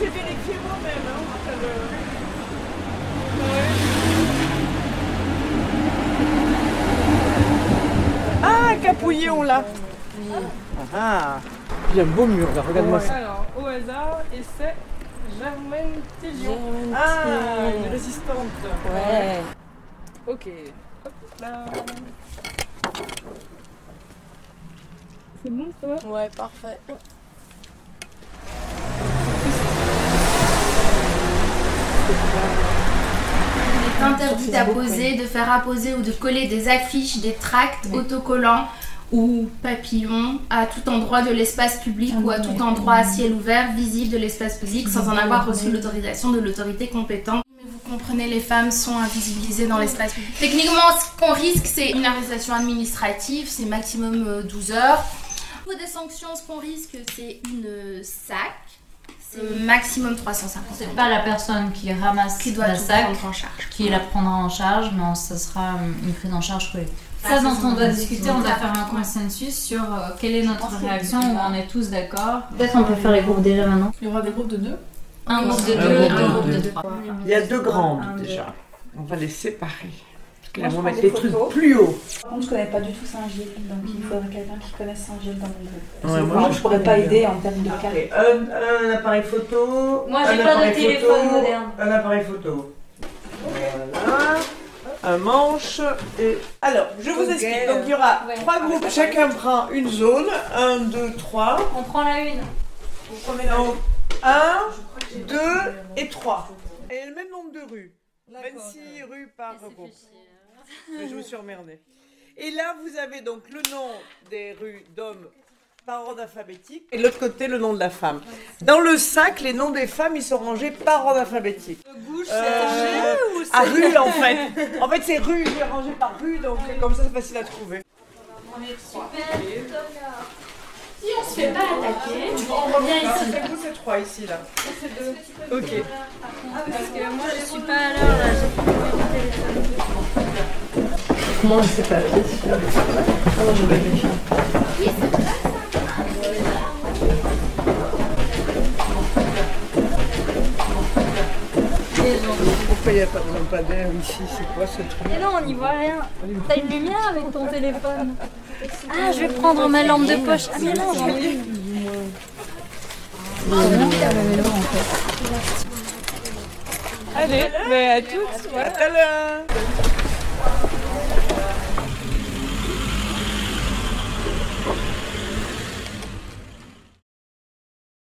j'ai vérifié moi-même. Hein, le- Ah, Capouillé, on l'a. Ah, il y a un beau mur là, regarde-moi ça. Alors, au hasard, et c'est Germaine Tillion. Ah, une résistante. Ouais. Ok. Hop là. C'est bon, ça va? Ouais, parfait. Il est interdit d'apposer, de faire apposer ou de coller des affiches, des tracts, autocollants ou papillons à tout endroit de l'espace public ou à tout endroit à ciel ouvert visible de l'espace public sans en avoir reçu l'autorisation de l'autorité compétente. Vous comprenez, les femmes sont invisibilisées dans l'espace public. Techniquement, ce qu'on risque, c'est une arrestation administrative, c'est maximum euh, 12 heures. Au niveau des sanctions, ce qu'on risque, c'est une SAC. C'est maximum 350 C'est pas la personne qui ramasse qui doit la tout sac prendre en charge. qui la prendra en charge, non, ça sera euh, une prise en charge collective. Ça dont on doit discuter, on doit faire un consensus sur euh, quelle est notre réaction, où on est tous d'accord. Peut-être on peut faire les groupes déjà maintenant. Il y aura des groupes de deux Un groupe de deux, un groupe de trois. Il y a deux grandes déjà. On va les séparer. Là, on va mettre les trucs plus haut. Par contre, je connais pas du tout Saint-Gilles, donc il faudrait quelqu'un qui connaisse Saint-Gilles dans mon groupe. Ouais, moi, moi, je je pourrais pas aider en termes de cas. Allez, un, un appareil photo. Moi, un j'ai pas de appareil téléphone photo, moderne. Un appareil photo. Voilà. Un manche et. Alors, je vous explique. Donc, il y aura Ouais. trois groupes. Chacun prend une zone. Un, deux, trois. On prend la une. Donc, un, deux et trois. Et le même nombre de rues. 26 rues par groupe. Mais je me suis emmerdée. Et là, vous avez donc le nom des rues d'hommes par ordre alphabétique et de l'autre côté, le nom de la femme. Dans le sac, les noms des femmes, ils sont rangés par ordre alphabétique. Euh, à rue, en fait. En fait, c'est rue, j'ai rangé par rue, donc comme ça, c'est facile à trouver. Si on se fait pas attaquer, on revient ici. C'est vous, c'est trois ici, là. Ok. Parce que moi, je suis pas à l'heure là. Moi, c'est pas je vérifie. Pourquoi il n'y a pas de lampadaire ici? C'est quoi ce truc? Mais non, on n'y voit rien. T'as une lumière avec ton téléphone? Ah, je vais prendre ma lampe de poche. Ah, mais non, j'en ai une. Allez, mais à toutes. À tout à l'heure